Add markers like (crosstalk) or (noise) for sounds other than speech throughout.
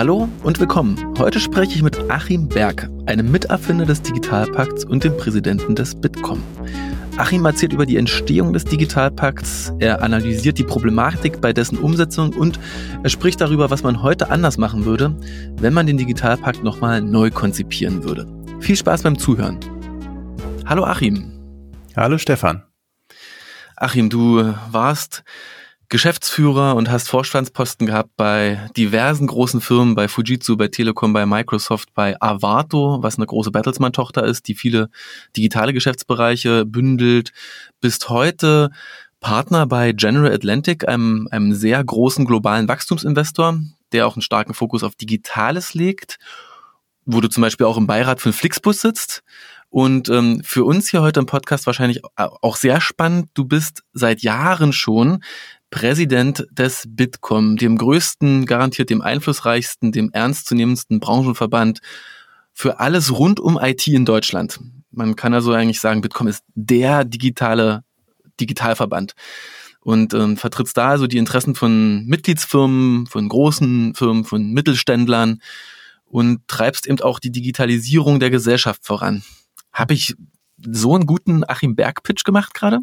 Hallo und willkommen. Heute spreche ich mit Achim Berg, einem Miterfinder des Digitalpakts und dem Präsidenten des Bitkom. Achim erzählt über die Entstehung des Digitalpakts, er analysiert die Problematik bei dessen Umsetzung und er spricht darüber, was man heute anders machen würde, wenn man den Digitalpakt nochmal neu konzipieren würde. Viel Spaß beim Zuhören. Hallo Achim. Hallo Stefan. Achim, du warst Geschäftsführer und hast Vorstandsposten gehabt bei diversen großen Firmen, bei Fujitsu, bei Telekom, bei Microsoft, bei Avato, was eine große Bertelsmann-Tochter ist, die viele digitale Geschäftsbereiche bündelt. Bist heute Partner bei General Atlantic, einem, einem sehr großen globalen Wachstumsinvestor, der auch einen starken Fokus auf Digitales legt, wo du zum Beispiel auch im Beirat von Flixbus sitzt. Und ähm, für uns hier heute im Podcast wahrscheinlich auch sehr spannend. Du bist seit Jahren schon Präsident des Bitkom, dem größten, garantiert dem einflussreichsten, dem ernstzunehmendsten Branchenverband für alles rund um IT in Deutschland. Man kann also eigentlich sagen, Bitkom ist der digitale Digitalverband und ähm, vertrittst da also die Interessen von Mitgliedsfirmen, von großen Firmen, von Mittelständlern und treibst eben auch die Digitalisierung der Gesellschaft voran. Habe ich so einen guten Achim Berg-Pitch gemacht gerade?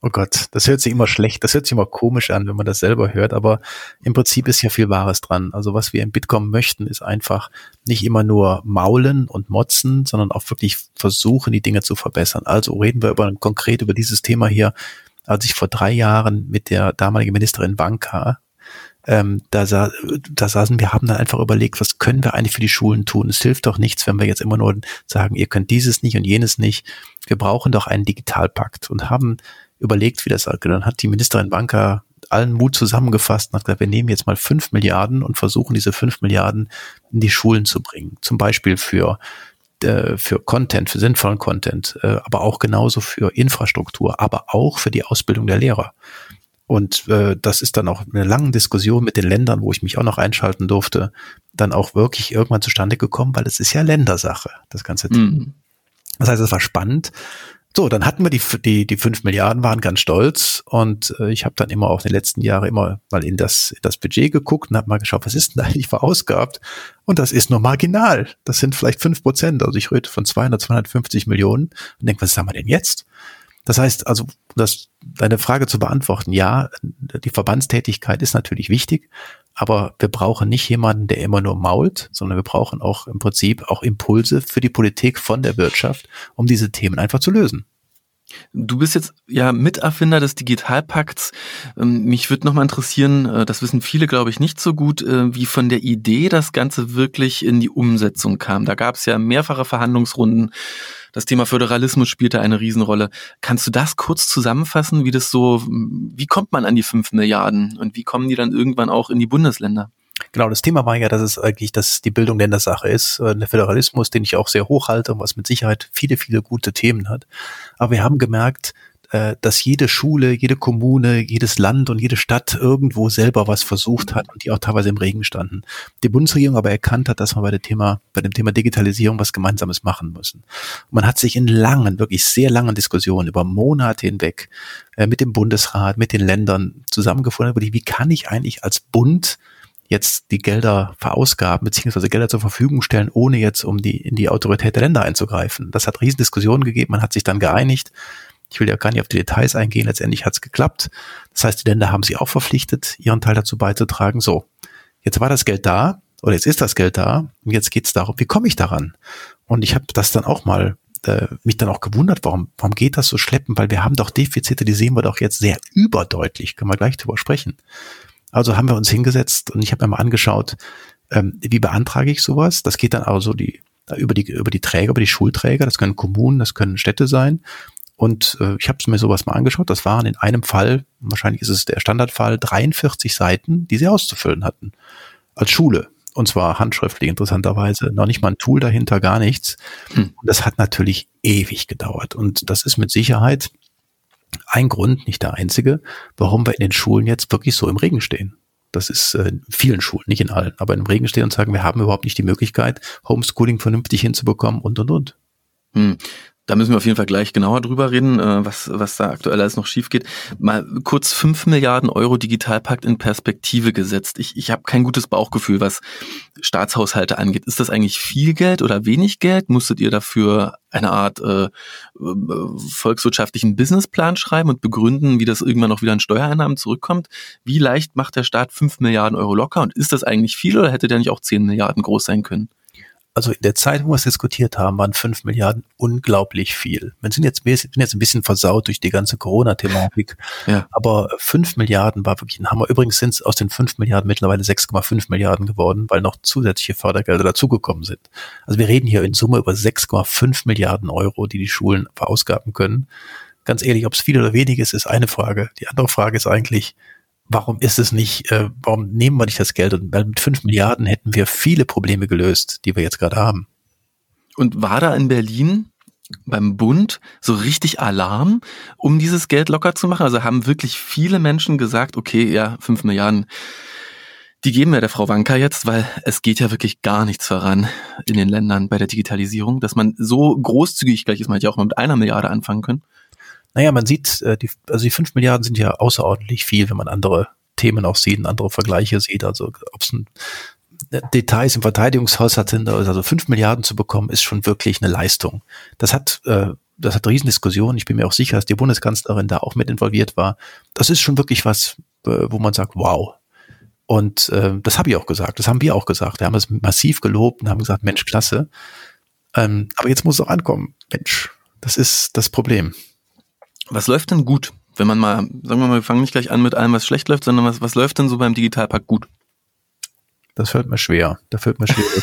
Oh Gott, das hört sich immer schlecht, das hört sich immer komisch an, wenn man das selber hört, aber im Prinzip ist ja viel Wahres dran. Also was wir im Bitkom möchten, ist einfach nicht immer nur maulen und motzen, sondern auch wirklich versuchen, die Dinge zu verbessern. Also reden wir über, konkret über dieses Thema hier. Als ich vor drei Jahren mit der damaligen Ministerin Banka ähm, da, sa da saßen wir, haben dann einfach überlegt, was können wir eigentlich für die Schulen tun? Es hilft doch nichts, wenn wir jetzt immer nur sagen, ihr könnt dieses nicht und jenes nicht. Wir brauchen doch einen Digitalpakt und haben überlegt, wie das dann hat die Ministerin Banker allen Mut zusammengefasst und hat gesagt, wir nehmen jetzt mal fünf Milliarden und versuchen diese fünf Milliarden in die Schulen zu bringen. Zum Beispiel für äh, für Content, für sinnvollen Content, äh, aber auch genauso für Infrastruktur, aber auch für die Ausbildung der Lehrer. Und äh, das ist dann auch eine lange Diskussion mit den Ländern, wo ich mich auch noch einschalten durfte, dann auch wirklich irgendwann zustande gekommen, weil es ist ja Ländersache, das ganze Thema. Mhm. Das heißt, es war spannend. So, dann hatten wir die, die, die fünf Milliarden, waren ganz stolz und äh, ich habe dann immer auch in den letzten Jahren immer mal in das, in das Budget geguckt und habe mal geschaut, was ist denn eigentlich verausgabt? Und das ist nur marginal. Das sind vielleicht fünf Prozent. Also ich rede von 200, 250 Millionen und denke, was haben wir denn jetzt? Das heißt also, das, deine Frage zu beantworten, ja, die Verbandstätigkeit ist natürlich wichtig, aber wir brauchen nicht jemanden, der immer nur mault, sondern wir brauchen auch im Prinzip auch Impulse für die Politik von der Wirtschaft, um diese Themen einfach zu lösen. Du bist jetzt ja Miterfinder des Digitalpakts. Ähm, mich würde nochmal interessieren, äh, das wissen viele, glaube ich, nicht so gut, äh, wie von der Idee das Ganze wirklich in die Umsetzung kam. Da gab es ja mehrfache Verhandlungsrunden. Das Thema Föderalismus spielte eine Riesenrolle. Kannst du das kurz zusammenfassen, wie das so, wie kommt man an die fünf Milliarden und wie kommen die dann irgendwann auch in die Bundesländer? Genau, das Thema war ja, dass es eigentlich, dass die Bildung Ländersache ist, äh, der Föderalismus, den ich auch sehr hoch halte und was mit Sicherheit viele, viele gute Themen hat. Aber wir haben gemerkt, äh, dass jede Schule, jede Kommune, jedes Land und jede Stadt irgendwo selber was versucht hat und die auch teilweise im Regen standen. Die Bundesregierung aber erkannt hat, dass wir bei dem Thema, bei dem Thema Digitalisierung was Gemeinsames machen müssen. Man hat sich in langen, wirklich sehr langen Diskussionen über Monate hinweg äh, mit dem Bundesrat, mit den Ländern zusammengefunden, wie kann ich eigentlich als Bund jetzt die Gelder verausgaben, beziehungsweise Gelder zur Verfügung stellen, ohne jetzt um die, in die Autorität der Länder einzugreifen. Das hat Riesendiskussionen gegeben, man hat sich dann geeinigt. Ich will ja gar nicht auf die Details eingehen, letztendlich hat es geklappt. Das heißt, die Länder haben sich auch verpflichtet, ihren Teil dazu beizutragen. So, jetzt war das Geld da, oder jetzt ist das Geld da, und jetzt geht es darum, wie komme ich daran? Und ich habe das dann auch mal äh, mich dann auch gewundert, warum, warum geht das so schleppen? Weil wir haben doch Defizite, die sehen wir doch jetzt sehr überdeutlich, können wir gleich drüber sprechen. Also haben wir uns hingesetzt und ich habe mir mal angeschaut, ähm, wie beantrage ich sowas? Das geht dann also die, über die über die Träger, über die Schulträger. Das können Kommunen, das können Städte sein. Und äh, ich habe mir sowas mal angeschaut. Das waren in einem Fall, wahrscheinlich ist es der Standardfall, 43 Seiten, die sie auszufüllen hatten als Schule. Und zwar handschriftlich, interessanterweise. Noch nicht mal ein Tool dahinter, gar nichts. Hm. Und das hat natürlich ewig gedauert. Und das ist mit Sicherheit ein Grund, nicht der einzige, warum wir in den Schulen jetzt wirklich so im Regen stehen. Das ist äh, in vielen Schulen, nicht in allen, aber im Regen stehen und sagen, wir haben überhaupt nicht die Möglichkeit, Homeschooling vernünftig hinzubekommen und und und. Hm. Da müssen wir auf jeden Fall gleich genauer drüber reden, äh, was, was da aktuell alles noch schief geht. Mal kurz fünf Milliarden Euro Digitalpakt in Perspektive gesetzt. Ich, ich habe kein gutes Bauchgefühl, was Staatshaushalte angeht. Ist das eigentlich viel Geld oder wenig Geld? Musstet ihr dafür eine Art äh, äh volkswirtschaftlichen Businessplan schreiben und begründen, wie das irgendwann noch wieder an Steuereinnahmen zurückkommt? Wie leicht macht der Staat fünf Milliarden Euro locker? Und ist das eigentlich viel oder hätte der nicht auch zehn Milliarden groß sein können? Also in der Zeit, wo wir es diskutiert haben, waren fünf Milliarden unglaublich viel. Wir sind jetzt, wir sind jetzt ein bisschen versaut durch die ganze Corona-Thematik, (laughs) ja. aber fünf Milliarden war wirklich ein Hammer. Übrigens sind es aus den fünf Milliarden mittlerweile 6,5 Milliarden geworden, weil noch zusätzliche Fördergelder dazugekommen sind. Also wir reden hier in Summe über 6,5 Milliarden Euro, die die Schulen verausgaben können. Ganz ehrlich, ob es viel oder wenig ist, ist eine Frage. Die andere Frage ist eigentlich, warum ist es nicht, äh, warum nehmen wir nicht das Geld? Und mit fünf Milliarden hätten wir viele Probleme gelöst, die wir jetzt gerade haben. Und war da in Berlin beim Bund so richtig Alarm, um dieses Geld locker zu machen? Also haben wirklich viele Menschen gesagt, okay, ja, fünf Milliarden, die geben wir der Frau Wanka jetzt, weil es geht ja wirklich gar nichts voran in den Ländern bei der Digitalisierung, dass man so großzügig gleich ist, man hätte ja auch mal mit einer Milliarde anfangen können. Naja, man sieht, äh, die, also die fünf Milliarden sind ja außerordentlich viel, wenn man andere Themen auch sieht andere Vergleiche sieht. Also ob es äh, Details im Verteidigungshaushalt sind, also fünf Milliarden zu bekommen, ist schon wirklich eine Leistung. Das hat, äh, das hat Riesendiskussionen. Ich bin mir auch sicher, dass die Bundeskanzlerin da auch mit involviert war. Das ist schon wirklich was, wo man sagt, wow. Und äh, das habe ich auch gesagt, das haben wir auch gesagt. Wir haben es massiv gelobt und haben gesagt, Mensch, klasse. Ähm, aber jetzt muss es auch ankommen. Mensch, das ist das Problem. Was läuft denn gut? Wenn man mal, sagen wir mal, wir fangen nicht gleich an mit allem, was schlecht läuft, sondern was, was läuft denn so beim Digitalpakt gut? Das fällt mir schwer. Da fällt mir schwer. (laughs)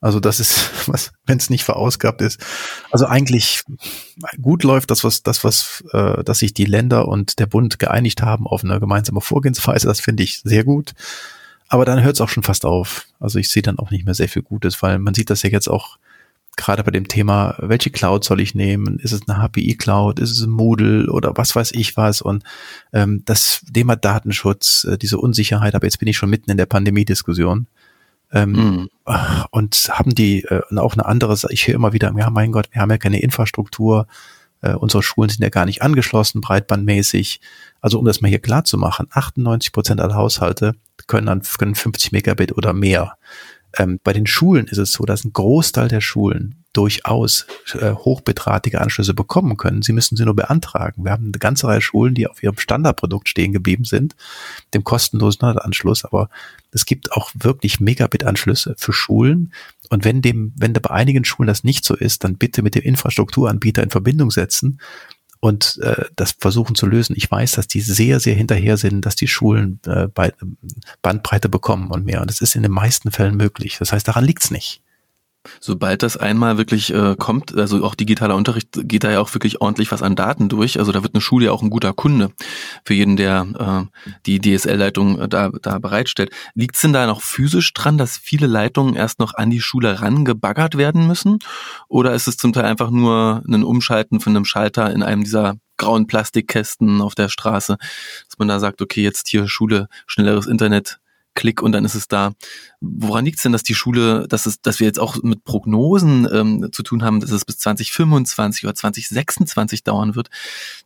Also das ist, (laughs) was, wenn es nicht verausgabt ist. Also eigentlich gut läuft das, was, das, was, äh, dass sich die Länder und der Bund geeinigt haben auf eine gemeinsame Vorgehensweise, das finde ich sehr gut. Aber dann hört es auch schon fast auf. Also ich sehe dann auch nicht mehr sehr viel Gutes, weil man sieht das ja jetzt auch gerade bei dem Thema, welche Cloud soll ich nehmen? Ist es eine HPI-Cloud? Ist es ein Moodle oder was weiß ich was? Und ähm, das Thema Datenschutz, äh, diese Unsicherheit, aber jetzt bin ich schon mitten in der Pandemie-Diskussion. Ähm, mm. Und haben die äh, auch eine andere, ich höre immer wieder, ja mein Gott, wir haben ja keine Infrastruktur, äh, unsere Schulen sind ja gar nicht angeschlossen, breitbandmäßig. Also um das mal hier klar zu machen, 98 Prozent aller Haushalte können an können 50 Megabit oder mehr. Ähm, bei den Schulen ist es so, dass ein Großteil der Schulen durchaus äh, hochbedrahtige Anschlüsse bekommen können. Sie müssen sie nur beantragen. Wir haben eine ganze Reihe Schulen, die auf ihrem Standardprodukt stehen geblieben sind, dem kostenlosen Anschluss. Aber es gibt auch wirklich Megabit-Anschlüsse für Schulen. Und wenn dem, wenn da bei einigen Schulen das nicht so ist, dann bitte mit dem Infrastrukturanbieter in Verbindung setzen und äh, das versuchen zu lösen. Ich weiß, dass die sehr, sehr hinterher sind, dass die Schulen äh, Bandbreite bekommen und mehr. Und das ist in den meisten Fällen möglich. Das heißt, daran liegt's nicht. Sobald das einmal wirklich äh, kommt, also auch digitaler Unterricht, geht da ja auch wirklich ordentlich was an Daten durch. Also da wird eine Schule ja auch ein guter Kunde für jeden, der äh, die DSL-Leitung äh, da, da bereitstellt. Liegt es denn da noch physisch dran, dass viele Leitungen erst noch an die Schule rangebaggert werden müssen? Oder ist es zum Teil einfach nur ein Umschalten von einem Schalter in einem dieser grauen Plastikkästen auf der Straße, dass man da sagt, okay, jetzt hier Schule, schnelleres Internet, Klick und dann ist es da. Woran liegt es denn, dass die Schule, dass es, dass wir jetzt auch mit Prognosen ähm, zu tun haben, dass es bis 2025 oder 2026 dauern wird,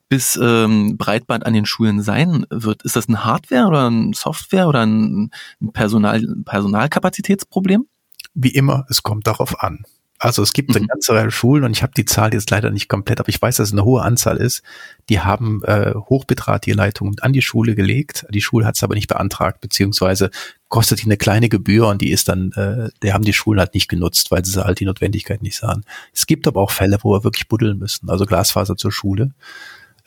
bis ähm, Breitband an den Schulen sein wird? Ist das ein Hardware oder ein Software oder ein Personal, Personalkapazitätsproblem? Wie immer, es kommt darauf an. Also es gibt mhm. eine ganze Reihe Schulen und ich habe die Zahl jetzt leider nicht komplett, aber ich weiß, dass es eine hohe Anzahl ist. Die haben äh, hochbedrahtige Leitungen an die Schule gelegt. Die Schule hat es aber nicht beantragt, beziehungsweise kostet die eine kleine Gebühr und die ist dann, äh, die haben die Schulen halt nicht genutzt, weil sie halt die Notwendigkeit nicht sahen. Es gibt aber auch Fälle, wo wir wirklich buddeln müssen, also Glasfaser zur Schule.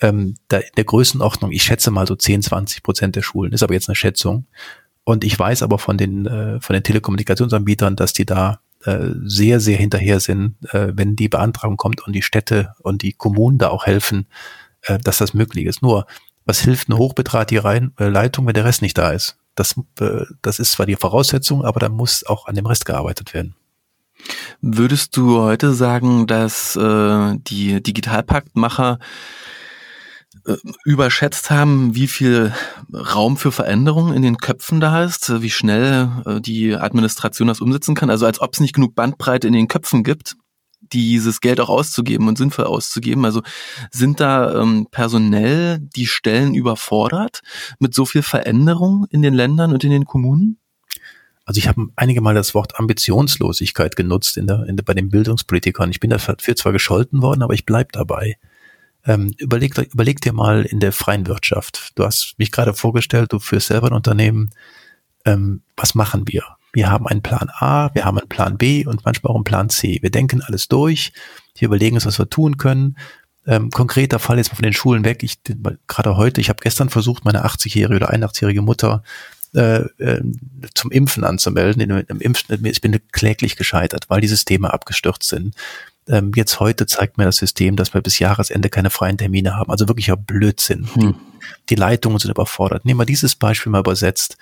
Ähm, da in der Größenordnung, ich schätze mal so 10, 20 Prozent der Schulen, ist aber jetzt eine Schätzung. Und ich weiß aber von den, äh, von den Telekommunikationsanbietern, dass die da äh, sehr, sehr hinterher sind, äh, wenn die Beantragung kommt und die Städte und die Kommunen da auch helfen, äh, dass das möglich ist. Nur, was hilft eine hochbedrahtige äh, Leitung, wenn der Rest nicht da ist? Das, äh, das ist zwar die Voraussetzung, aber da muss auch an dem Rest gearbeitet werden. Würdest du heute sagen, dass äh, die Digitalpaktmacher überschätzt haben, wie viel Raum für Veränderungen in den Köpfen da ist, wie schnell äh, die Administration das umsetzen kann. Also als ob es nicht genug Bandbreite in den Köpfen gibt, dieses Geld auch auszugeben und sinnvoll auszugeben? Also sind da ähm, personell die Stellen überfordert mit so viel Veränderung in den Ländern und in den Kommunen? Also ich habe einige Mal das Wort Ambitionslosigkeit genutzt in der, in der, bei den Bildungspolitikern. Ich bin dafür zwar gescholten worden, aber ich bleib dabei. Ähm, überleg, überleg dir mal in der freien Wirtschaft. Du hast mich gerade vorgestellt, du führst selber ein Unternehmen. Ähm, was machen wir? Wir haben einen Plan A, wir haben einen Plan B und manchmal auch einen Plan C. Wir denken alles durch, wir überlegen uns, was wir tun können. Ähm, konkreter Fall jetzt mal von den Schulen weg. Ich gerade heute, ich habe gestern versucht, meine 80-jährige oder 81-jährige Mutter äh, äh, zum Impfen anzumelden. Im Impfen, ich bin kläglich gescheitert, weil die Systeme abgestürzt sind. Ähm, jetzt heute zeigt mir das System, dass wir bis Jahresende keine freien Termine haben. Also wirklich wirklicher Blödsinn. Hm. Die, die Leitungen sind überfordert. Nehmen wir dieses Beispiel mal übersetzt.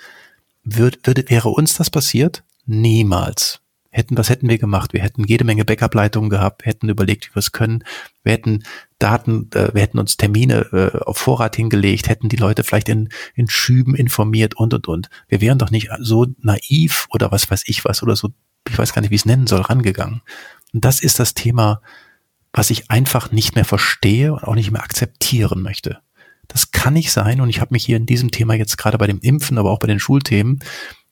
Würde, würde, wäre uns das passiert? Niemals. Hätten, was hätten wir gemacht? Wir hätten jede Menge Backup-Leitungen gehabt, hätten überlegt, wie wir es können. Wir hätten Daten, äh, wir hätten uns Termine äh, auf Vorrat hingelegt, hätten die Leute vielleicht in, in Schüben informiert und, und, und. Wir wären doch nicht so naiv oder was weiß ich was oder so, ich weiß gar nicht, wie ich es nennen soll, rangegangen. Und das ist das Thema, was ich einfach nicht mehr verstehe und auch nicht mehr akzeptieren möchte. Das kann nicht sein und ich habe mich hier in diesem Thema jetzt gerade bei dem Impfen, aber auch bei den Schulthemen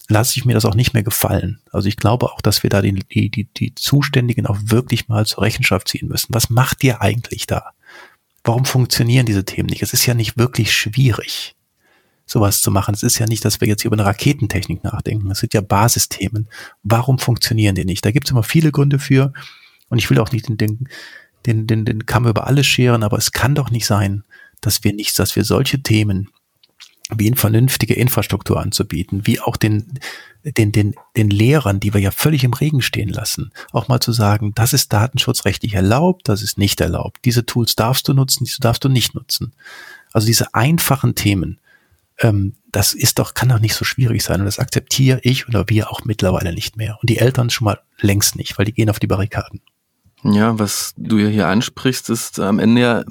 lasse ich mir das auch nicht mehr gefallen. Also ich glaube auch, dass wir da die, die, die, die Zuständigen auch wirklich mal zur Rechenschaft ziehen müssen. Was macht ihr eigentlich da? Warum funktionieren diese Themen nicht? Es ist ja nicht wirklich schwierig, sowas zu machen. Es ist ja nicht, dass wir jetzt hier über eine Raketentechnik nachdenken. Es sind ja Basisthemen. Warum funktionieren die nicht? Da gibt es immer viele Gründe für. Und ich will auch nicht den, den, den, den, den Kamm über alles scheren, aber es kann doch nicht sein, dass wir nichts, dass wir solche Themen wie eine vernünftige Infrastruktur anzubieten, wie auch den, den, den, den Lehrern, die wir ja völlig im Regen stehen lassen, auch mal zu sagen, das ist datenschutzrechtlich erlaubt, das ist nicht erlaubt. Diese Tools darfst du nutzen, diese darfst du nicht nutzen. Also diese einfachen Themen, ähm, das ist doch, kann doch nicht so schwierig sein und das akzeptiere ich oder wir auch mittlerweile nicht mehr. Und die Eltern schon mal längst nicht, weil die gehen auf die Barrikaden. Ja, was du ja hier ansprichst, ist am Ende ja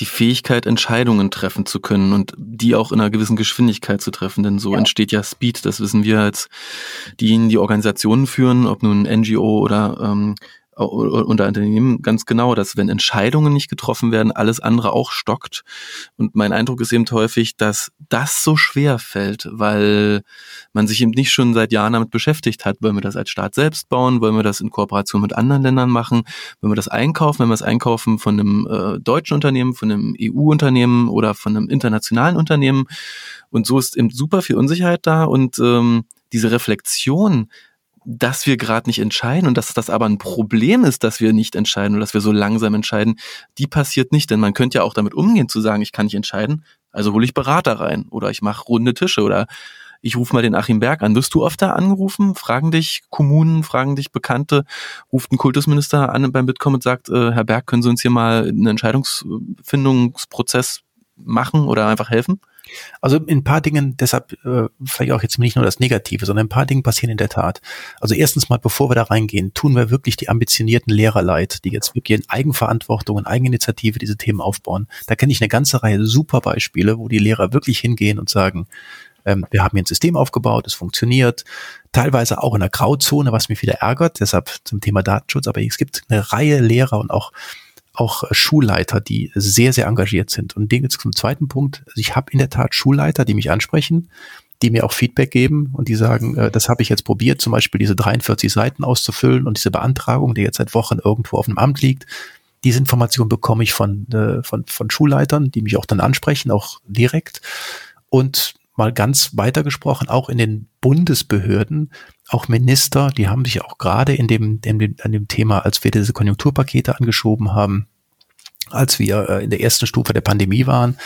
die Fähigkeit, Entscheidungen treffen zu können und die auch in einer gewissen Geschwindigkeit zu treffen, denn so ja. entsteht ja Speed, das wissen wir als diejenigen, die Organisationen führen, ob nun NGO oder ähm, unter Unternehmen ganz genau, dass wenn Entscheidungen nicht getroffen werden, alles andere auch stockt. Und mein Eindruck ist eben häufig, dass das so schwer fällt, weil man sich eben nicht schon seit Jahren damit beschäftigt hat. Wollen wir das als Staat selbst bauen? Wollen wir das in Kooperation mit anderen Ländern machen? Wollen wir das einkaufen? Wenn wir es einkaufen von einem äh, deutschen Unternehmen, von einem EU-Unternehmen oder von einem internationalen Unternehmen? Und so ist eben super viel Unsicherheit da und ähm, diese Reflexion, dass wir gerade nicht entscheiden und dass das aber ein Problem ist, dass wir nicht entscheiden und dass wir so langsam entscheiden, die passiert nicht. Denn man könnte ja auch damit umgehen zu sagen, ich kann nicht entscheiden, also hole ich Berater rein oder ich mache runde Tische oder ich rufe mal den Achim Berg an. Wirst du oft da angerufen? Fragen dich Kommunen, fragen dich Bekannte, ruft ein Kultusminister an beim Bitkom und sagt, äh, Herr Berg, können Sie uns hier mal einen Entscheidungsfindungsprozess machen oder einfach helfen? Also in ein paar Dingen, deshalb äh, vielleicht auch jetzt nicht nur das Negative, sondern ein paar Dinge passieren in der Tat. Also erstens mal, bevor wir da reingehen, tun wir wirklich die ambitionierten Lehrer leid, die jetzt wirklich in Eigenverantwortung, in Eigeninitiative diese Themen aufbauen. Da kenne ich eine ganze Reihe super Beispiele, wo die Lehrer wirklich hingehen und sagen, ähm, wir haben hier ein System aufgebaut, es funktioniert, teilweise auch in der Grauzone, was mich wieder ärgert, deshalb zum Thema Datenschutz, aber es gibt eine Reihe Lehrer und auch auch Schulleiter, die sehr, sehr engagiert sind. Und den jetzt zum zweiten Punkt. Also ich habe in der Tat Schulleiter, die mich ansprechen, die mir auch Feedback geben und die sagen, äh, das habe ich jetzt probiert, zum Beispiel diese 43 Seiten auszufüllen und diese Beantragung, die jetzt seit Wochen irgendwo auf dem Amt liegt. Diese Information bekomme ich von, äh, von, von Schulleitern, die mich auch dann ansprechen, auch direkt. Und mal ganz weiter gesprochen, auch in den Bundesbehörden, auch Minister, die haben sich auch gerade in dem, in dem, an dem Thema, als wir diese Konjunkturpakete angeschoben haben, als wir äh, in der ersten Stufe der Pandemie waren,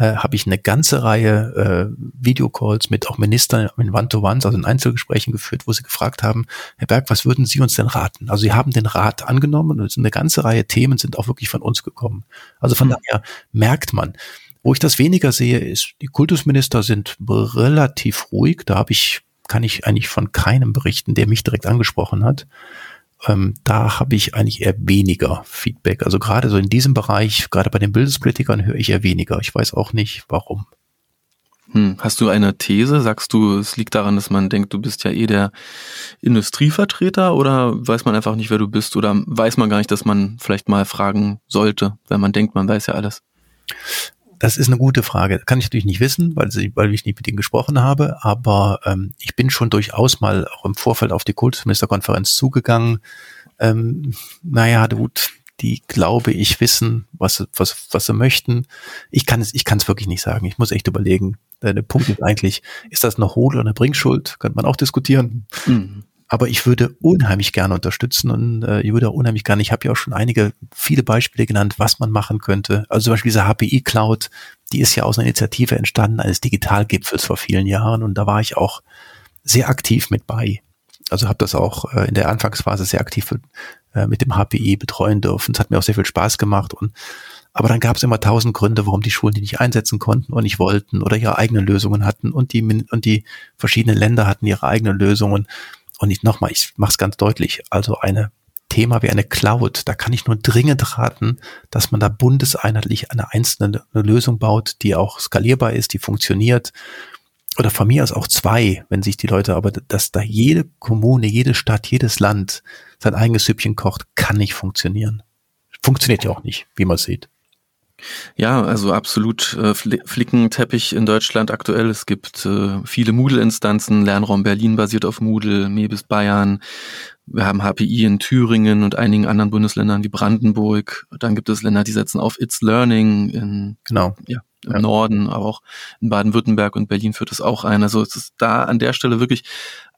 äh, habe ich eine ganze Reihe äh, Videocalls mit auch Ministern in One-to-Ones, also in Einzelgesprächen geführt, wo sie gefragt haben, Herr Berg, was würden Sie uns denn raten? Also sie haben den Rat angenommen und eine ganze Reihe Themen sind auch wirklich von uns gekommen. Also von mhm. daher merkt man, wo ich das weniger sehe, ist, die Kultusminister sind relativ ruhig. Da habe ich, kann ich eigentlich von keinem berichten, der mich direkt angesprochen hat. Ähm, da habe ich eigentlich eher weniger Feedback. Also gerade so in diesem Bereich, gerade bei den Bildungspolitikern höre ich eher weniger. Ich weiß auch nicht, warum. Hm. Hast du eine These? Sagst du, es liegt daran, dass man denkt, du bist ja eh der Industrievertreter oder weiß man einfach nicht, wer du bist oder weiß man gar nicht, dass man vielleicht mal fragen sollte, wenn man denkt, man weiß ja alles? Das ist eine gute Frage. Kann ich natürlich nicht wissen, weil, sie, weil ich nicht mit ihnen gesprochen habe, aber ähm, ich bin schon durchaus mal auch im Vorfeld auf die Kultusministerkonferenz zugegangen. Ähm, naja, gut, die, glaube ich, wissen, was, was, was sie möchten. Ich kann es, ich kann es wirklich nicht sagen. Ich muss echt überlegen. Der Punkt ist eigentlich, ist das eine Hohl- oder eine Bringschuld? Könnte man auch diskutieren. Mhm. Aber ich würde unheimlich gerne unterstützen und äh, ich würde auch unheimlich gerne, ich habe ja auch schon einige, viele Beispiele genannt, was man machen könnte. Also zum Beispiel diese HPI Cloud, die ist ja aus einer Initiative entstanden, eines Digitalgipfels vor vielen Jahren und da war ich auch sehr aktiv mit bei. Also habe das auch äh, in der Anfangsphase sehr aktiv äh, mit dem HPI betreuen dürfen. Es hat mir auch sehr viel Spaß gemacht und aber dann gab es immer tausend Gründe, warum die Schulen die nicht einsetzen konnten und nicht wollten oder ihre eigenen Lösungen hatten und die und die verschiedenen Länder hatten ihre eigenen Lösungen. Und ich nochmal, ich mache es ganz deutlich, also eine Thema wie eine Cloud, da kann ich nur dringend raten, dass man da bundeseinheitlich eine einzelne eine Lösung baut, die auch skalierbar ist, die funktioniert. Oder von mir aus auch zwei, wenn sich die Leute, aber dass da jede Kommune, jede Stadt, jedes Land sein eigenes Süppchen kocht, kann nicht funktionieren. Funktioniert ja auch nicht, wie man sieht. Ja, also absolut äh, Flickenteppich in Deutschland aktuell. Es gibt äh, viele Moodle-Instanzen. Lernraum Berlin basiert auf Moodle, Mebis Bayern. Wir haben HPI in Thüringen und einigen anderen Bundesländern wie Brandenburg. Dann gibt es Länder, die setzen auf It's Learning in, genau. ja, im ja. Norden, aber auch in Baden-Württemberg und Berlin führt es auch ein. Also es ist da an der Stelle wirklich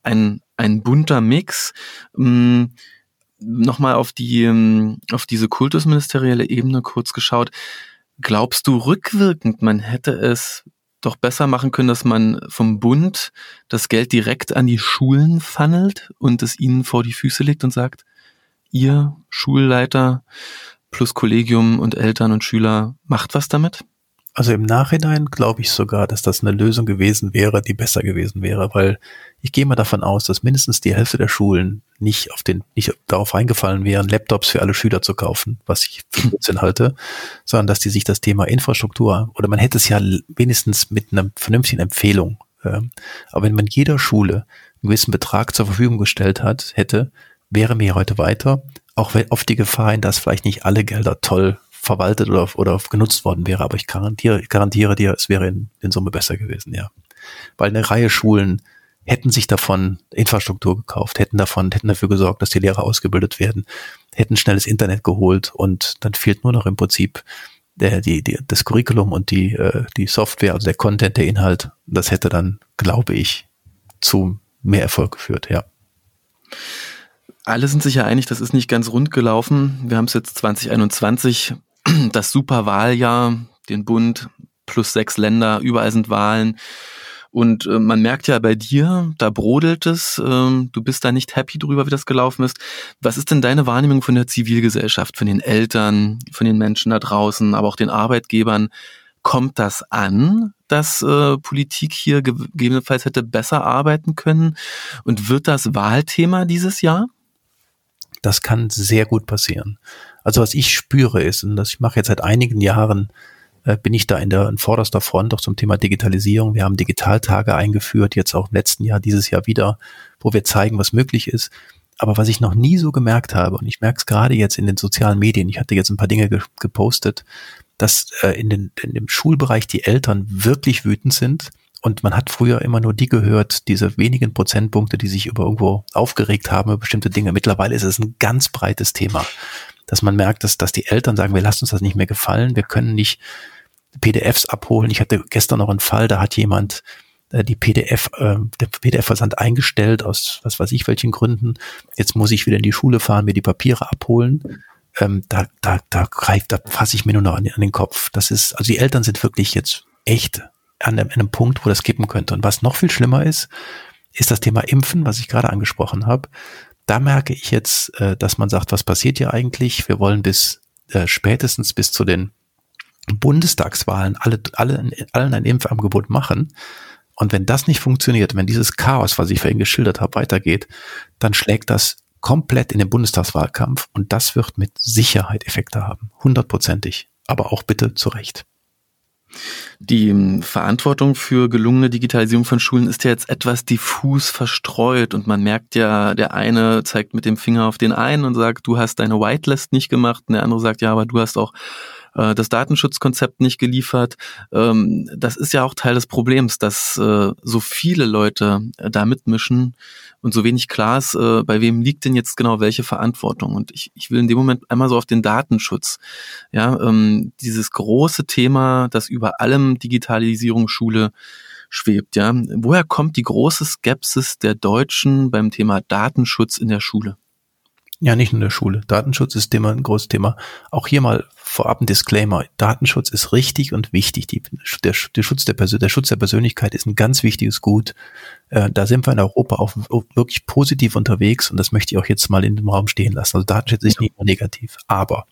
ein, ein bunter Mix. Ähm, Nochmal auf die, ähm, auf diese kultusministerielle Ebene kurz geschaut. Glaubst du rückwirkend, man hätte es doch besser machen können, dass man vom Bund das Geld direkt an die Schulen funnelt und es ihnen vor die Füße legt und sagt, ihr Schulleiter plus Kollegium und Eltern und Schüler macht was damit? Also im Nachhinein glaube ich sogar, dass das eine Lösung gewesen wäre, die besser gewesen wäre, weil ich gehe mal davon aus, dass mindestens die Hälfte der Schulen nicht auf den, nicht darauf eingefallen wären, Laptops für alle Schüler zu kaufen, was ich für (laughs) Blödsinn halte, sondern dass die sich das Thema Infrastruktur oder man hätte es ja wenigstens mit einer vernünftigen Empfehlung. Äh, aber wenn man jeder Schule einen gewissen Betrag zur Verfügung gestellt hat, hätte, wäre mir heute weiter, auch wenn auf die Gefahr hin, dass vielleicht nicht alle Gelder toll verwaltet oder, oder genutzt worden wäre. Aber ich garantiere, ich garantiere dir, es wäre in, in Summe besser gewesen, ja. Weil eine Reihe Schulen hätten sich davon Infrastruktur gekauft, hätten davon, hätten dafür gesorgt, dass die Lehrer ausgebildet werden, hätten schnelles Internet geholt und dann fehlt nur noch im Prinzip der, die, die, das Curriculum und die, äh, die Software, also der Content, der Inhalt. Das hätte dann, glaube ich, zu mehr Erfolg geführt, ja. Alle sind sich ja einig, das ist nicht ganz rund gelaufen. Wir haben es jetzt 2021 das Superwahljahr, den Bund plus sechs Länder, überall sind Wahlen. Und äh, man merkt ja bei dir, da brodelt es, ähm, du bist da nicht happy drüber, wie das gelaufen ist. Was ist denn deine Wahrnehmung von der Zivilgesellschaft, von den Eltern, von den Menschen da draußen, aber auch den Arbeitgebern? Kommt das an, dass äh, Politik hier gegebenenfalls hätte besser arbeiten können? Und wird das Wahlthema dieses Jahr? Das kann sehr gut passieren. Also was ich spüre ist, und das ich mache jetzt seit einigen Jahren, äh, bin ich da in der in vorderster Front auch zum Thema Digitalisierung. Wir haben Digitaltage eingeführt, jetzt auch im letzten Jahr, dieses Jahr wieder, wo wir zeigen, was möglich ist. Aber was ich noch nie so gemerkt habe, und ich merke es gerade jetzt in den sozialen Medien, ich hatte jetzt ein paar Dinge ge gepostet, dass äh, in, den, in dem Schulbereich die Eltern wirklich wütend sind. Und man hat früher immer nur die gehört, diese wenigen Prozentpunkte, die sich über irgendwo aufgeregt haben über bestimmte Dinge. Mittlerweile ist es ein ganz breites Thema dass man merkt, dass, dass die Eltern sagen, wir lassen uns das nicht mehr gefallen, wir können nicht PDFs abholen. Ich hatte gestern noch einen Fall, da hat jemand äh, die PDF, äh, der PDF-Versand eingestellt aus was weiß ich welchen Gründen. Jetzt muss ich wieder in die Schule fahren, mir die Papiere abholen. Ähm, da, da, da greift, da fasse ich mir nur noch an, den Kopf. Das ist, also die Eltern sind wirklich jetzt echt an einem Punkt, wo das kippen könnte. Und was noch viel schlimmer ist, ist das Thema Impfen, was ich gerade angesprochen habe da merke ich jetzt, äh, dass man sagt, was passiert hier eigentlich? Wir wollen bis äh, spätestens bis zu den Bundestagswahlen alle, alle, allen ein Impfangebot machen. Und wenn das nicht funktioniert, wenn dieses Chaos, was ich vorhin geschildert habe, weitergeht, dann schlägt das komplett in den Bundestagswahlkampf und das wird mit Sicherheit Effekte haben. Hundertprozentig. Aber auch bitte zu Recht. Die ähm, Verantwortung für gelungene Digitalisierung von Schulen ist ja jetzt etwas diffus verstreut und man merkt ja, der eine zeigt mit dem Finger auf den einen und sagt, du hast deine Whitelist nicht gemacht und der andere sagt, ja, aber du hast auch äh, das Datenschutzkonzept nicht geliefert. Ähm, das ist ja auch Teil des Problems, dass äh, so viele Leute äh, da mitmischen und so wenig klar ist, äh, bei wem liegt denn jetzt genau welche Verantwortung. Und ich, ich will in dem Moment einmal so auf den Datenschutz. Ja, ähm, dieses große Thema, das über allem Digitalisierung Schule schwebt. Ja, woher kommt die große Skepsis der Deutschen beim Thema Datenschutz in der Schule? Ja, nicht nur in der Schule. Datenschutz ist immer ein großes Thema. Auch hier mal vorab ein Disclaimer. Datenschutz ist richtig und wichtig. Die, der, der, Schutz der, der Schutz der Persönlichkeit ist ein ganz wichtiges Gut. Äh, da sind wir in Europa auch wirklich positiv unterwegs und das möchte ich auch jetzt mal in dem Raum stehen lassen. Also Datenschutz ist nicht nur negativ. Aber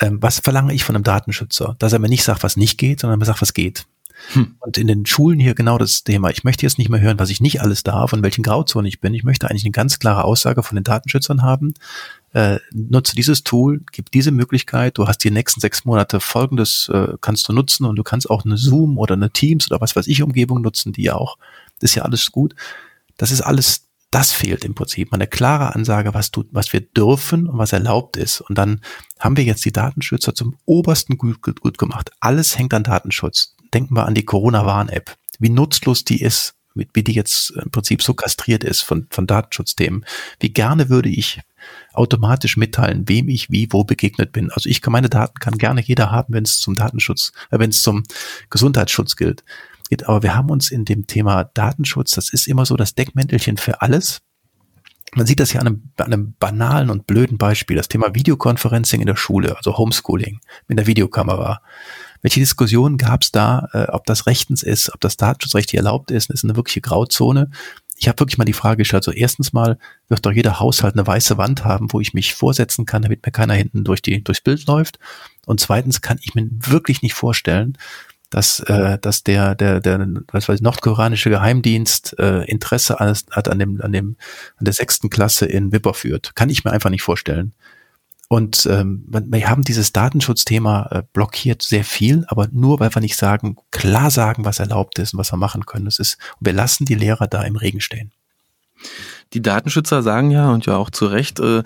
ähm, was verlange ich von einem Datenschützer? Dass er mir nicht sagt, was nicht geht, sondern mir sagt, was geht. Hm. Und in den Schulen hier genau das Thema. Ich möchte jetzt nicht mehr hören, was ich nicht alles darf und welchen Grauzonen ich bin. Ich möchte eigentlich eine ganz klare Aussage von den Datenschützern haben. Äh, nutze dieses Tool, gib diese Möglichkeit, du hast die nächsten sechs Monate folgendes, äh, kannst du nutzen und du kannst auch eine Zoom oder eine Teams oder was weiß ich Umgebung nutzen, die ja auch, das ist ja alles gut. Das ist alles, das fehlt im Prinzip. Eine klare Ansage, was du, was wir dürfen und was erlaubt ist. Und dann haben wir jetzt die Datenschützer zum obersten gut, gut, gut gemacht. Alles hängt an Datenschutz denken wir an die Corona-Warn-App, wie nutzlos die ist, wie die jetzt im Prinzip so kastriert ist von, von Datenschutzthemen. Wie gerne würde ich automatisch mitteilen, wem ich wie wo begegnet bin. Also ich kann meine Daten kann gerne jeder haben, wenn es zum Datenschutz, äh, wenn es zum Gesundheitsschutz gilt. Aber wir haben uns in dem Thema Datenschutz, das ist immer so das Deckmäntelchen für alles. Man sieht das ja an einem, an einem banalen und blöden Beispiel. Das Thema Videoconferencing in der Schule, also Homeschooling mit der Videokamera. Welche Diskussionen gab es da, äh, ob das rechtens ist, ob das Datenschutzrecht hier erlaubt ist? Das ist eine wirkliche Grauzone. Ich habe wirklich mal die Frage gestellt, also erstens mal wird doch jeder Haushalt eine weiße Wand haben, wo ich mich vorsetzen kann, damit mir keiner hinten durch die, durchs Bild läuft. Und zweitens kann ich mir wirklich nicht vorstellen, dass, äh, dass der, der, der, was weiß ich, nordkoreanische Geheimdienst äh, Interesse an, hat an dem, an dem, an der sechsten Klasse in Wipperfürth. Kann ich mir einfach nicht vorstellen. Und ähm, wir haben dieses Datenschutzthema äh, blockiert sehr viel, aber nur weil wir nicht sagen, klar sagen, was erlaubt ist und was wir machen können. Das ist, wir lassen die Lehrer da im Regen stehen. Die Datenschützer sagen ja und ja auch zu Recht, äh,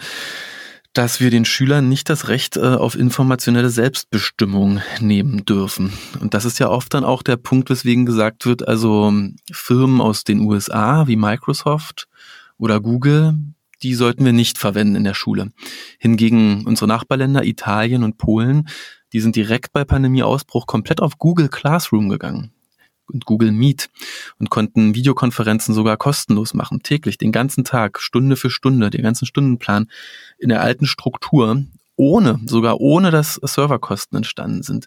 dass wir den Schülern nicht das Recht äh, auf informationelle Selbstbestimmung nehmen dürfen. Und das ist ja oft dann auch der Punkt, weswegen gesagt wird, also Firmen aus den USA wie Microsoft oder Google, die sollten wir nicht verwenden in der Schule. Hingegen unsere Nachbarländer Italien und Polen, die sind direkt bei Pandemieausbruch komplett auf Google Classroom gegangen und Google Meet und konnten Videokonferenzen sogar kostenlos machen, täglich, den ganzen Tag, Stunde für Stunde, den ganzen Stundenplan in der alten Struktur, ohne, sogar ohne dass Serverkosten entstanden sind.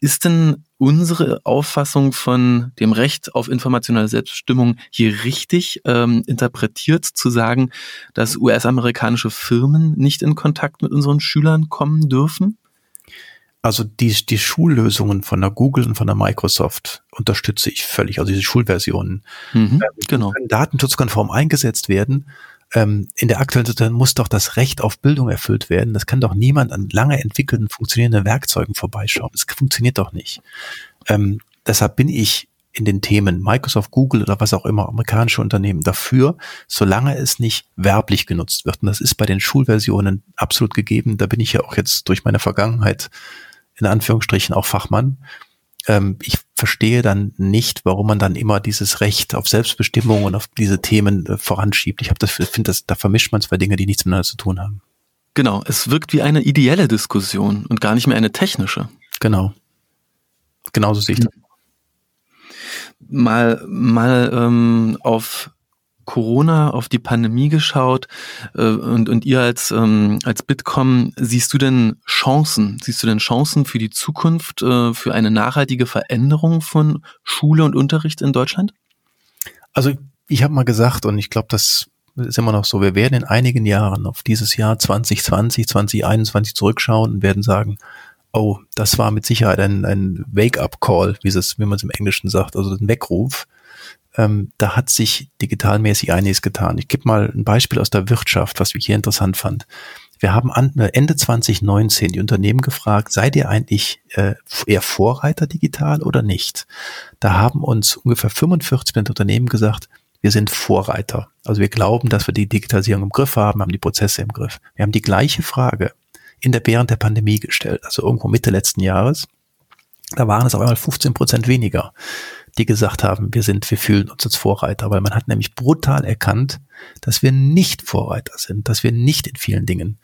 Ist denn unsere Auffassung von dem Recht auf informationelle Selbstbestimmung hier richtig ähm, interpretiert, zu sagen, dass US-amerikanische Firmen nicht in Kontakt mit unseren Schülern kommen dürfen? Also die, die Schullösungen von der Google und von der Microsoft unterstütze ich völlig, also diese Schulversionen. Mhm, ähm, genau. Können datenschutzkonform eingesetzt werden ähm, in der aktuellen Situation muss doch das Recht auf Bildung erfüllt werden. Das kann doch niemand an lange entwickelten, funktionierenden Werkzeugen vorbeischauen. Das funktioniert doch nicht. Ähm, deshalb bin ich in den Themen Microsoft, Google oder was auch immer, amerikanische Unternehmen dafür, solange es nicht werblich genutzt wird. Und das ist bei den Schulversionen absolut gegeben. Da bin ich ja auch jetzt durch meine Vergangenheit in Anführungsstrichen auch Fachmann ähm, ich verstehe dann nicht, warum man dann immer dieses Recht auf Selbstbestimmung und auf diese Themen äh, voranschiebt. Ich habe das, finde das, da vermischt man zwei Dinge, die nichts miteinander zu tun haben. Genau, es wirkt wie eine ideelle Diskussion und gar nicht mehr eine technische. Genau. Genauso sehe ich das. Mal, mal ähm, auf Corona, auf die Pandemie geschaut äh, und, und ihr als, ähm, als Bitkom, siehst du denn Chancen? Siehst du denn Chancen für die Zukunft, äh, für eine nachhaltige Veränderung von Schule und Unterricht in Deutschland? Also ich habe mal gesagt, und ich glaube, das ist immer noch so, wir werden in einigen Jahren auf dieses Jahr 2020, 2021 zurückschauen und werden sagen, oh, das war mit Sicherheit ein, ein Wake-up-Call, wie, wie man es im Englischen sagt, also ein Weckruf ähm, da hat sich digitalmäßig einiges getan. Ich gebe mal ein Beispiel aus der Wirtschaft, was ich hier interessant fand. Wir haben äh, Ende 2019 die Unternehmen gefragt, seid ihr eigentlich äh, eher Vorreiter digital oder nicht? Da haben uns ungefähr 45 Unternehmen gesagt, wir sind Vorreiter. Also wir glauben, dass wir die Digitalisierung im Griff haben, haben die Prozesse im Griff. Wir haben die gleiche Frage in der während der Pandemie gestellt, also irgendwo Mitte letzten Jahres. Da waren es auf einmal 15 Prozent weniger, die gesagt haben, wir sind, wir fühlen uns als Vorreiter, weil man hat nämlich brutal erkannt, dass wir nicht Vorreiter sind, dass wir nicht in vielen Dingen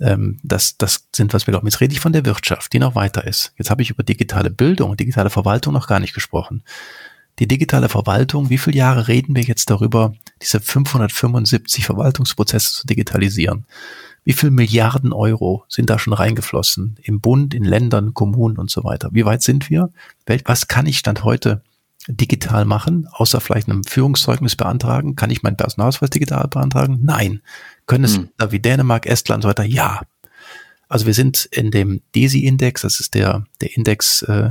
ähm, das, das sind, was wir glauben. Jetzt rede ich von der Wirtschaft, die noch weiter ist. Jetzt habe ich über digitale Bildung und digitale Verwaltung noch gar nicht gesprochen die digitale Verwaltung, wie viele Jahre reden wir jetzt darüber, diese 575 Verwaltungsprozesse zu digitalisieren? Wie viele Milliarden Euro sind da schon reingeflossen im Bund, in Ländern, Kommunen und so weiter? Wie weit sind wir? Was kann ich Stand heute digital machen, außer vielleicht einem Führungszeugnis beantragen? Kann ich meinen Personalausweis digital beantragen? Nein. Können es hm. wie Dänemark, Estland und so weiter? Ja. Also wir sind in dem DESI-Index, das ist der, der Index, äh,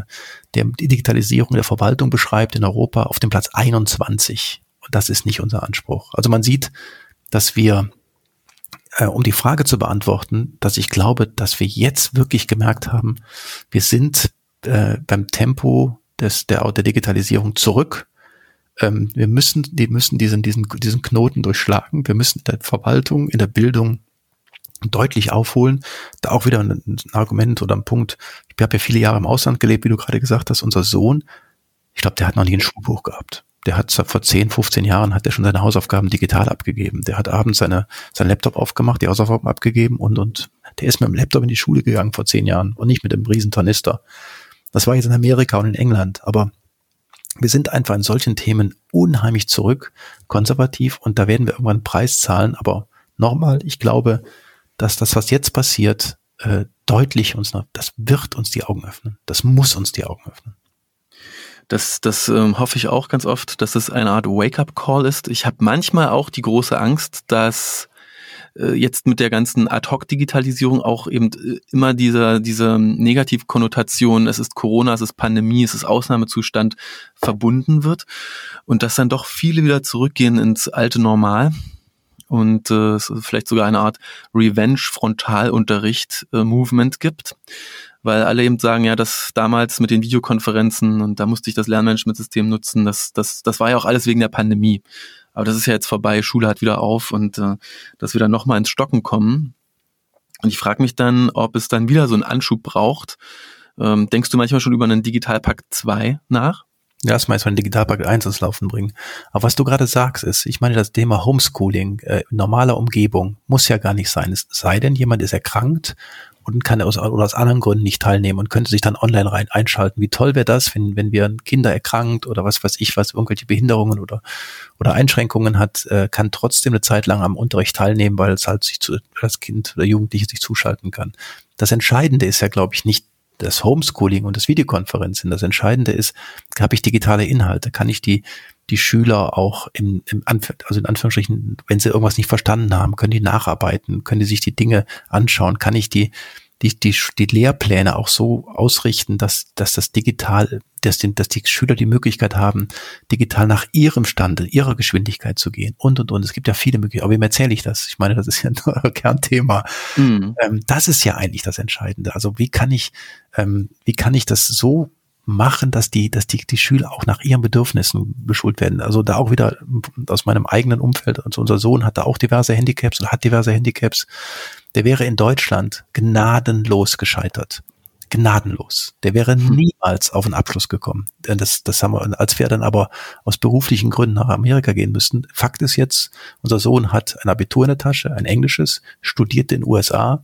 der die Digitalisierung der Verwaltung beschreibt in Europa, auf dem Platz 21. Und das ist nicht unser Anspruch. Also man sieht, dass wir, äh, um die Frage zu beantworten, dass ich glaube, dass wir jetzt wirklich gemerkt haben, wir sind äh, beim Tempo des, der, der Digitalisierung zurück. Ähm, wir müssen, die müssen diesen, diesen, diesen Knoten durchschlagen. Wir müssen in der Verwaltung, in der Bildung, deutlich aufholen. Da auch wieder ein, ein Argument oder ein Punkt. Ich habe ja viele Jahre im Ausland gelebt, wie du gerade gesagt hast. Unser Sohn, ich glaube, der hat noch nie ein Schulbuch gehabt. Der hat vor 10, 15 Jahren hat er schon seine Hausaufgaben digital abgegeben. Der hat abends seine, sein Laptop aufgemacht, die Hausaufgaben abgegeben und, und der ist mit dem Laptop in die Schule gegangen vor zehn Jahren und nicht mit dem riesen Tornister. Das war jetzt in Amerika und in England, aber wir sind einfach in solchen Themen unheimlich zurück, konservativ und da werden wir irgendwann einen Preis zahlen, aber nochmal, ich glaube, dass das, was jetzt passiert, äh, deutlich uns noch, das wird uns die Augen öffnen. Das muss uns die Augen öffnen. Das, das ähm, hoffe ich auch ganz oft, dass es eine Art Wake-up-Call ist. Ich habe manchmal auch die große Angst, dass äh, jetzt mit der ganzen Ad-Hoc-Digitalisierung auch eben äh, immer dieser, diese Negativkonnotation, es ist Corona, es ist Pandemie, es ist Ausnahmezustand verbunden wird und dass dann doch viele wieder zurückgehen ins alte Normal und äh, vielleicht sogar eine Art Revenge-Frontalunterricht-Movement gibt, weil alle eben sagen, ja, das damals mit den Videokonferenzen und da musste ich das Lernmanagementsystem nutzen, das, das, das war ja auch alles wegen der Pandemie. Aber das ist ja jetzt vorbei, Schule hat wieder auf und äh, dass wir dann nochmal ins Stocken kommen. Und ich frage mich dann, ob es dann wieder so einen Anschub braucht. Ähm, denkst du manchmal schon über einen Digitalpakt 2 nach? Ja, das meist von Digitalpakt 1 ins Laufen bringen. Aber was du gerade sagst, ist, ich meine, das Thema Homeschooling, äh, normaler Umgebung, muss ja gar nicht sein. Es sei denn, jemand ist erkrankt und kann aus, oder aus anderen Gründen nicht teilnehmen und könnte sich dann online rein einschalten. Wie toll wäre das, wenn, wenn wir Kinder erkrankt oder was weiß ich, was irgendwelche Behinderungen oder, oder Einschränkungen hat, äh, kann trotzdem eine Zeit lang am Unterricht teilnehmen, weil es halt sich zu, das Kind oder Jugendliche sich zuschalten kann. Das Entscheidende ist ja, glaube ich, nicht das Homeschooling und das Videokonferenzen. Das Entscheidende ist, habe ich digitale Inhalte? Kann ich die, die Schüler auch im, im Anf also in Anführungsstrichen, wenn sie irgendwas nicht verstanden haben, können die nacharbeiten, können die sich die Dinge anschauen? Kann ich die die, die, die Lehrpläne auch so ausrichten, dass, dass das digital, dass, die, dass die Schüler die Möglichkeit haben, digital nach ihrem Stande, ihrer Geschwindigkeit zu gehen und, und, und. Es gibt ja viele Möglichkeiten. Aber wem erzähle ich das? Ich meine, das ist ja (laughs) ein Kernthema. Mhm. Ähm, das ist ja eigentlich das Entscheidende. Also wie kann ich, ähm, wie kann ich das so machen, dass die, dass die, die Schüler auch nach ihren Bedürfnissen beschult werden. Also da auch wieder aus meinem eigenen Umfeld, also unser Sohn hat da auch diverse Handicaps oder hat diverse Handicaps. Der wäre in Deutschland gnadenlos gescheitert. Gnadenlos. Der wäre hm. niemals auf einen Abschluss gekommen. Denn das, das haben wir, als wir dann aber aus beruflichen Gründen nach Amerika gehen müssten. Fakt ist jetzt, unser Sohn hat ein Abitur in der Tasche, ein englisches, studiert in den USA,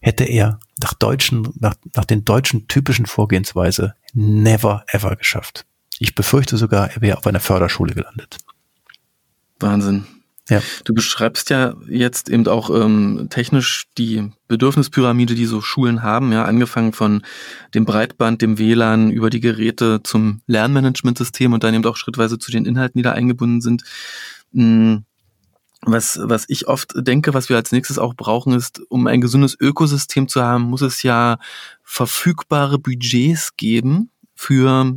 hätte er nach deutschen, nach, nach den deutschen typischen Vorgehensweise never ever geschafft. Ich befürchte sogar, er wäre auf einer Förderschule gelandet. Wahnsinn. Ja. Du beschreibst ja jetzt eben auch ähm, technisch die Bedürfnispyramide, die so Schulen haben, ja, angefangen von dem Breitband, dem WLAN, über die Geräte zum Lernmanagementsystem und dann eben auch schrittweise zu den Inhalten, die da eingebunden sind. Hm, was, was ich oft denke, was wir als nächstes auch brauchen, ist, um ein gesundes Ökosystem zu haben, muss es ja verfügbare Budgets geben für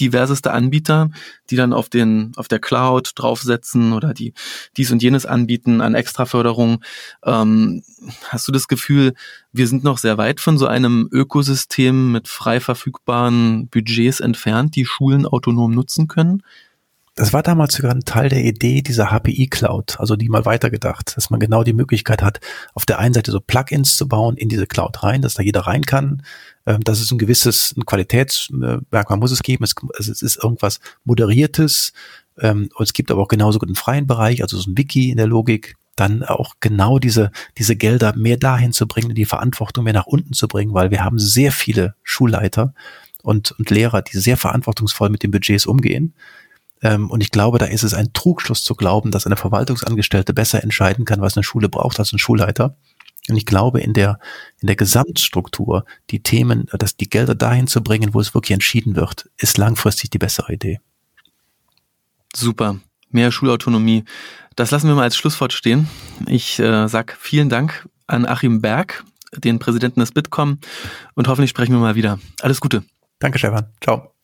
diverseste Anbieter, die dann auf den auf der Cloud draufsetzen oder die dies und jenes anbieten an Extraförderung. Ähm, hast du das Gefühl, wir sind noch sehr weit von so einem Ökosystem mit frei verfügbaren Budgets entfernt, die Schulen autonom nutzen können? Das war damals sogar ein Teil der Idee dieser HPI Cloud, also die mal weitergedacht, dass man genau die Möglichkeit hat, auf der einen Seite so Plugins zu bauen in diese Cloud rein, dass da jeder rein kann, ähm, dass es ein gewisses ein Qualitätsmerkmal muss es geben, es, es ist irgendwas moderiertes. Ähm, und es gibt aber auch genauso gut einen freien Bereich, also so ein Wiki in der Logik, dann auch genau diese, diese Gelder mehr dahin zu bringen, die Verantwortung mehr nach unten zu bringen, weil wir haben sehr viele Schulleiter und, und Lehrer, die sehr verantwortungsvoll mit den Budgets umgehen ähm, und ich glaube, da ist es ein Trugschluss zu glauben, dass eine Verwaltungsangestellte besser entscheiden kann, was eine Schule braucht als ein Schulleiter. Und ich glaube, in der, in der Gesamtstruktur, die Themen, dass die Gelder dahin zu bringen, wo es wirklich entschieden wird, ist langfristig die bessere Idee. Super. Mehr Schulautonomie. Das lassen wir mal als Schlusswort stehen. Ich äh, sag vielen Dank an Achim Berg, den Präsidenten des Bitkom, und hoffentlich sprechen wir mal wieder. Alles Gute. Danke, Stefan. Ciao.